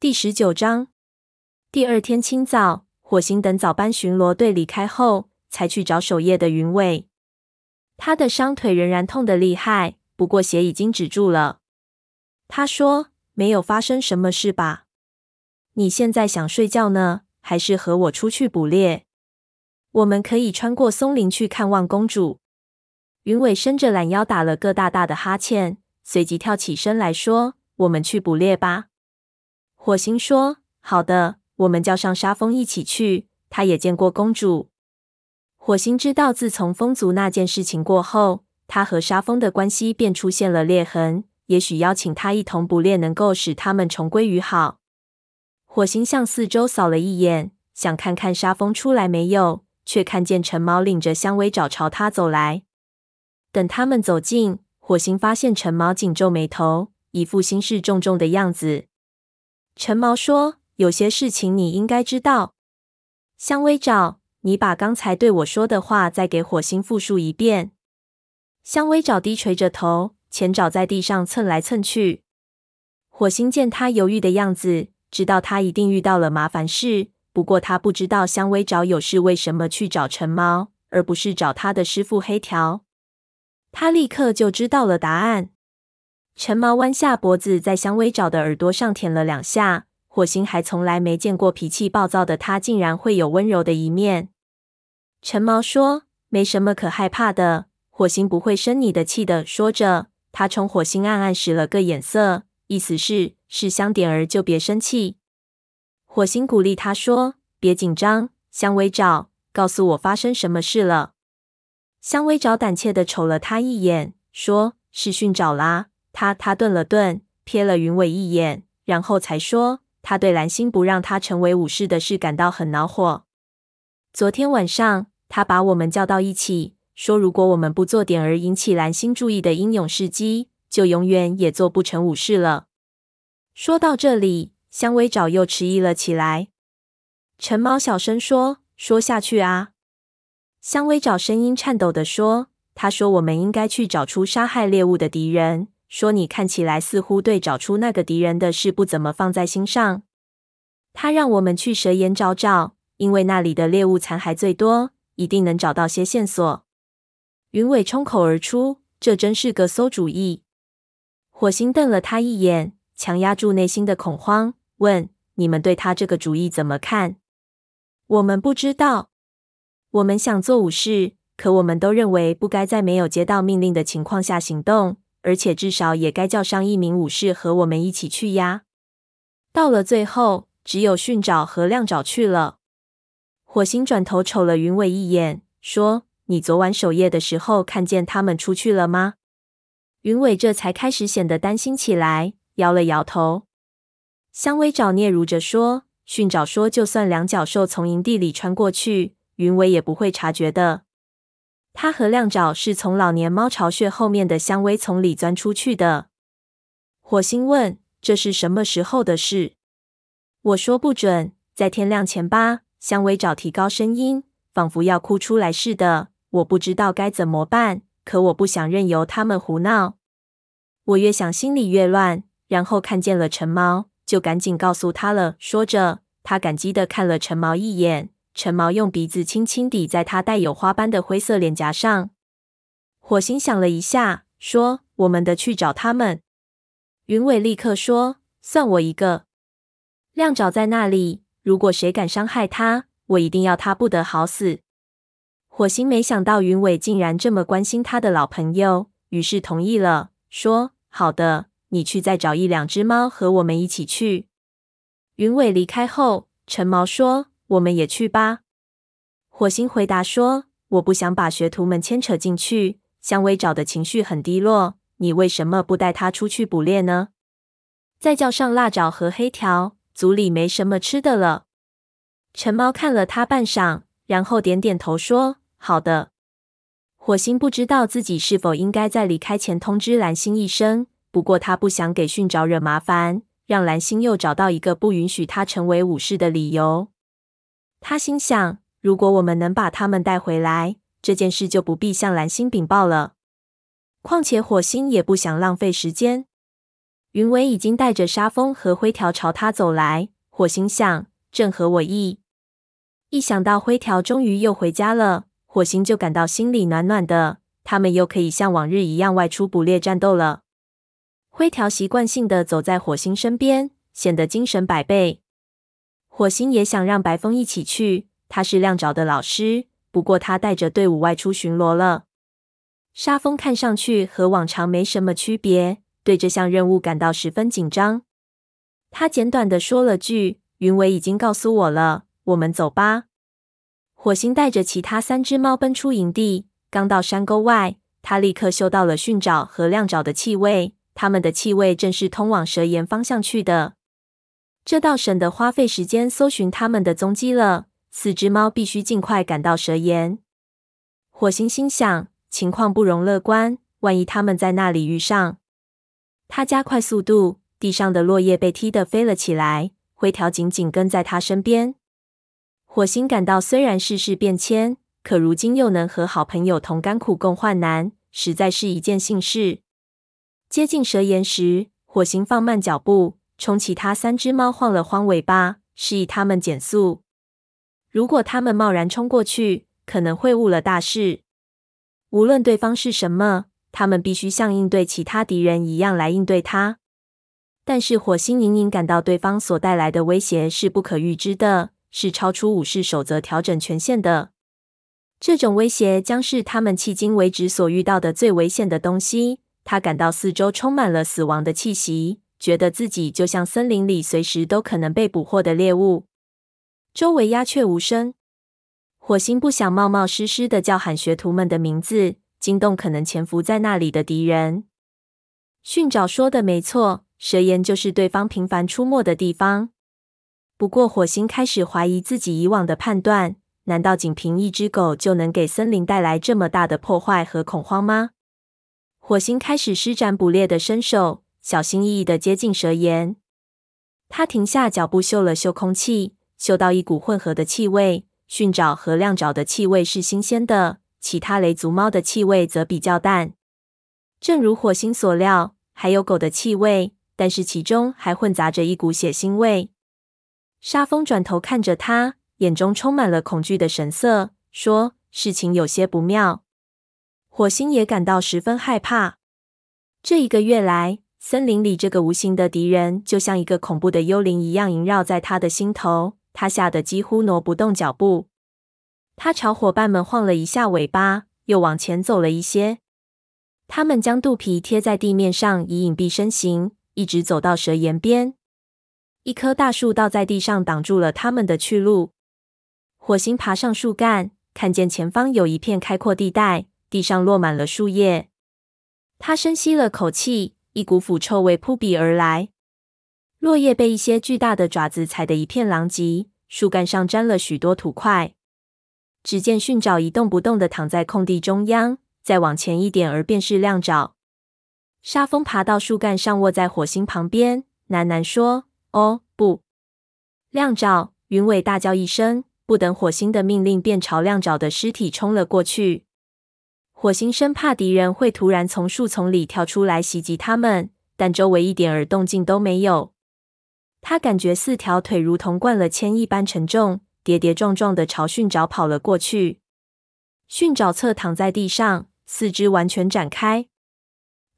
第十九章。第二天清早，火星等早班巡逻队离开后，才去找守夜的云伟。他的伤腿仍然痛得厉害，不过血已经止住了。他说：“没有发生什么事吧？你现在想睡觉呢，还是和我出去捕猎？我们可以穿过松林去看望公主。”云伟伸着懒腰，打了个大大的哈欠，随即跳起身来说：“我们去捕猎吧。”火星说：“好的，我们叫上沙风一起去。他也见过公主。”火星知道，自从风族那件事情过后，他和沙风的关系便出现了裂痕。也许邀请他一同捕猎，能够使他们重归于好。火星向四周扫了一眼，想看看沙风出来没有，却看见陈毛领着香薇爪朝他走来。等他们走近，火星发现陈毛紧皱眉头，一副心事重重的样子。陈毛说：“有些事情你应该知道。香薇爪，你把刚才对我说的话再给火星复述一遍。”香薇爪低垂着头，前爪在地上蹭来蹭去。火星见他犹豫的样子，知道他一定遇到了麻烦事。不过他不知道香薇爪有事为什么去找陈毛，而不是找他的师傅黑条。他立刻就知道了答案。陈毛弯下脖子，在香薇爪的耳朵上舔了两下。火星还从来没见过脾气暴躁的他，竟然会有温柔的一面。陈毛说：“没什么可害怕的，火星不会生你的气的。”说着，他冲火星暗暗使了个眼色，意思是是香点儿就别生气。火星鼓励他说：“别紧张，香薇爪，告诉我发生什么事了。”香薇爪胆怯的瞅了他一眼，说：“是训爪啦。”他他顿了顿，瞥了云伟一眼，然后才说：“他对蓝星不让他成为武士的事感到很恼火。昨天晚上，他把我们叫到一起，说如果我们不做点儿引起蓝星注意的英勇事迹，就永远也做不成武士了。”说到这里，香薇爪又迟疑了起来。陈毛小声说：“说下去啊。”香薇爪声音颤抖地说：“他说我们应该去找出杀害猎物的敌人。”说：“你看起来似乎对找出那个敌人的事不怎么放在心上。他让我们去蛇岩找找，因为那里的猎物残骸最多，一定能找到些线索。”云伟冲口而出：“这真是个馊主意。”火星瞪了他一眼，强压住内心的恐慌，问：“你们对他这个主意怎么看？”“我们不知道。我们想做武士，可我们都认为不该在没有接到命令的情况下行动。”而且至少也该叫上一名武士和我们一起去呀。到了最后，只有训爪和亮爪去了。火星转头瞅了云伟一眼，说：“你昨晚守夜的时候看见他们出去了吗？”云伟这才开始显得担心起来，摇了摇头。香薇爪嗫嚅着说：“训爪说，就算两脚兽从营地里穿过去，云伟也不会察觉的。”他和亮爪是从老年猫巢穴后面的香薇丛里钻出去的。火星问：“这是什么时候的事？”我说：“不准，在天亮前吧。”香薇爪提高声音，仿佛要哭出来似的。我不知道该怎么办，可我不想任由他们胡闹。我越想心里越乱，然后看见了陈毛，就赶紧告诉他了。说着，他感激的看了陈毛一眼。陈毛用鼻子轻轻抵在他带有花斑的灰色脸颊上。火星想了一下，说：“我们得去找他们。”云伟立刻说：“算我一个。”亮爪在那里，如果谁敢伤害他，我一定要他不得好死。火星没想到云伟竟然这么关心他的老朋友，于是同意了，说：“好的，你去再找一两只猫和我们一起去。”云伟离开后，陈毛说。我们也去吧。火星回答说：“我不想把学徒们牵扯进去。香薇爪的情绪很低落，你为什么不带他出去捕猎呢？再叫上辣爪和黑条，组里没什么吃的了。”陈猫看了他半晌，然后点点头说：“好的。”火星不知道自己是否应该在离开前通知蓝星一声，不过他不想给训爪惹麻烦，让蓝星又找到一个不允许他成为武士的理由。他心想：如果我们能把他们带回来，这件事就不必向蓝星禀报了。况且火星也不想浪费时间。云伟已经带着沙风和灰条朝他走来。火星想，正合我意。一想到灰条终于又回家了，火星就感到心里暖暖的。他们又可以像往日一样外出捕猎战斗了。灰条习惯性的走在火星身边，显得精神百倍。火星也想让白风一起去，他是亮爪的老师，不过他带着队伍外出巡逻了。沙风看上去和往常没什么区别，对这项任务感到十分紧张。他简短的说了句：“云尾已经告诉我了，我们走吧。”火星带着其他三只猫奔出营地，刚到山沟外，他立刻嗅到了训爪和亮爪的气味。他们的气味正是通往蛇岩方向去的，这倒省得花费时间搜寻他们的踪迹了。四只猫必须尽快赶到蛇岩。火星心想，情况不容乐观，万一他们在那里遇上……他加快速度，地上的落叶被踢得飞了起来。灰条紧紧跟在他身边。火星感到，虽然世事变迁，可如今又能和好朋友同甘苦共患难，实在是一件幸事。接近蛇岩时，火星放慢脚步，冲其他三只猫晃了晃尾巴，示意他们减速。如果他们贸然冲过去，可能会误了大事。无论对方是什么，他们必须像应对其他敌人一样来应对它。但是火星隐隐感到，对方所带来的威胁是不可预知的，是超出武士守则调整权限的。这种威胁将是他们迄今为止所遇到的最危险的东西。他感到四周充满了死亡的气息，觉得自己就像森林里随时都可能被捕获的猎物。周围鸦雀无声，火星不想冒冒失失的叫喊学徒们的名字，惊动可能潜伏在那里的敌人。训爪说的没错，蛇岩就是对方频繁出没的地方。不过，火星开始怀疑自己以往的判断：难道仅凭一只狗就能给森林带来这么大的破坏和恐慌吗？火星开始施展捕猎的身手，小心翼翼地接近蛇岩。他停下脚步，嗅了嗅空气，嗅到一股混合的气味。驯爪和亮爪的气味是新鲜的，其他雷族猫的气味则比较淡。正如火星所料，还有狗的气味，但是其中还混杂着一股血腥味。沙风转头看着他，眼中充满了恐惧的神色，说：“事情有些不妙。”火星也感到十分害怕。这一个月来，森林里这个无形的敌人就像一个恐怖的幽灵一样萦绕在他的心头，他吓得几乎挪不动脚步。他朝伙伴们晃了一下尾巴，又往前走了一些。他们将肚皮贴在地面上以隐蔽身形，一直走到蛇岩边。一棵大树倒在地上，挡住了他们的去路。火星爬上树干，看见前方有一片开阔地带。地上落满了树叶，他深吸了口气，一股腐臭味扑鼻而来。落叶被一些巨大的爪子踩得一片狼藉，树干上沾了许多土块。只见驯爪一动不动地躺在空地中央，再往前一点儿便是亮爪。沙风爬到树干上，卧在火星旁边，喃喃说：“哦，不！”亮爪，云尾大叫一声，不等火星的命令，便朝亮爪的尸体冲了过去。火星生怕敌人会突然从树丛里跳出来袭击他们，但周围一点儿动静都没有。他感觉四条腿如同灌了铅一般沉重，跌跌撞撞地朝训爪跑了过去。训爪侧躺在地上，四肢完全展开，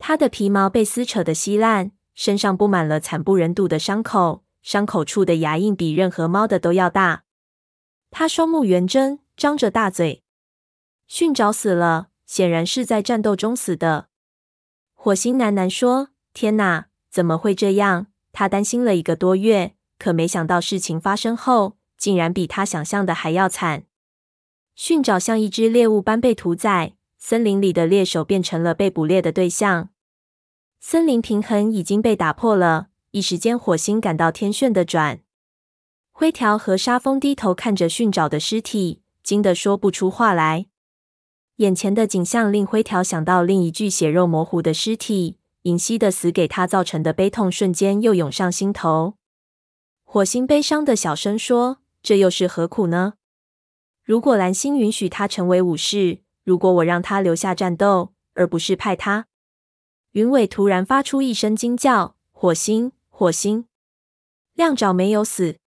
他的皮毛被撕扯的稀烂，身上布满了惨不忍睹的伤口，伤口处的牙印比任何猫的都要大。他双目圆睁，张着大嘴。训爪死了。显然是在战斗中死的。火星喃喃说：“天哪，怎么会这样？”他担心了一个多月，可没想到事情发生后，竟然比他想象的还要惨。驯爪像一只猎物般被屠宰，森林里的猎手变成了被捕猎的对象。森林平衡已经被打破了，一时间火星感到天旋地转。灰条和沙风低头看着驯爪的尸体，惊得说不出话来。眼前的景象令灰条想到另一具血肉模糊的尸体，尹熙的死给他造成的悲痛瞬间又涌上心头。火星悲伤的小声说：“这又是何苦呢？如果蓝星允许他成为武士，如果我让他留下战斗，而不是派他……”云尾突然发出一声惊叫，火星，火星，亮爪没有死。”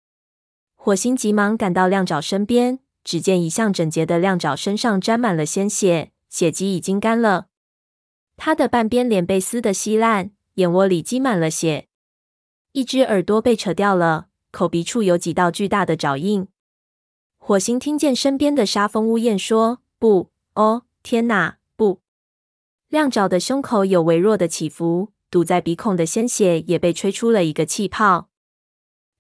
火星急忙赶到亮爪身边，只见一向整洁的亮爪身上沾满了鲜血，血迹已经干了。他的半边脸被撕得稀烂，眼窝里积满了血，一只耳朵被扯掉了，口鼻处有几道巨大的爪印。火星听见身边的沙蜂乌雁说：“不，哦，天哪，不！”亮爪的胸口有微弱的起伏，堵在鼻孔的鲜血也被吹出了一个气泡。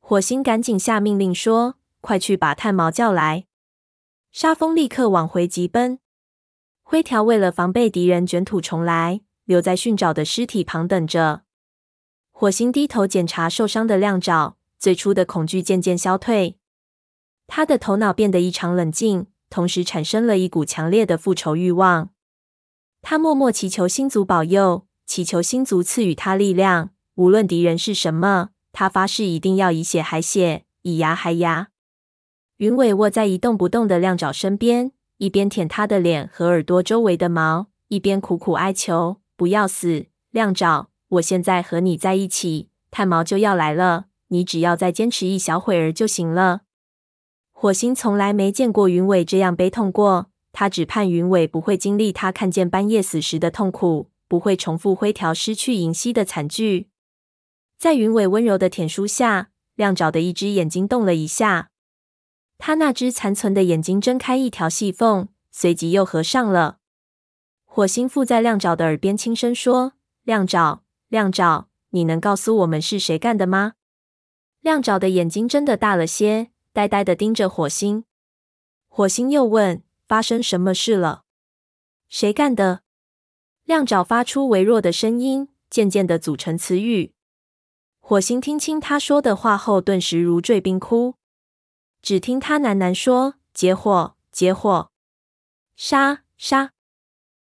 火星赶紧下命令说：“快去把炭毛叫来！”沙风立刻往回急奔。灰条为了防备敌人卷土重来，留在驯爪的尸体旁等着。火星低头检查受伤的亮爪，最初的恐惧渐渐消退。他的头脑变得异常冷静，同时产生了一股强烈的复仇欲望。他默默祈求星族保佑，祈求星族赐予他力量，无论敌人是什么。他发誓一定要以血还血，以牙还牙。云尾卧在一动不动的亮爪身边，一边舔他的脸和耳朵周围的毛，一边苦苦哀求：“不要死，亮爪！我现在和你在一起，炭毛就要来了，你只要再坚持一小会儿就行了。”火星从来没见过云尾这样悲痛过，他只盼云尾不会经历他看见半夜死时的痛苦，不会重复灰条失去银溪的惨剧。在云尾温柔的舔舐下，亮爪的一只眼睛动了一下。他那只残存的眼睛睁开一条细缝，随即又合上了。火星附在亮爪的耳边轻声说：“亮爪，亮爪，你能告诉我们是谁干的吗？”亮爪的眼睛睁得大了些，呆呆的盯着火星。火星又问：“发生什么事了？谁干的？”亮爪发出微弱的声音，渐渐的组成词语。火星听清他说的话后，顿时如坠冰窟。只听他喃喃说：“结伙，结伙，杀，杀。”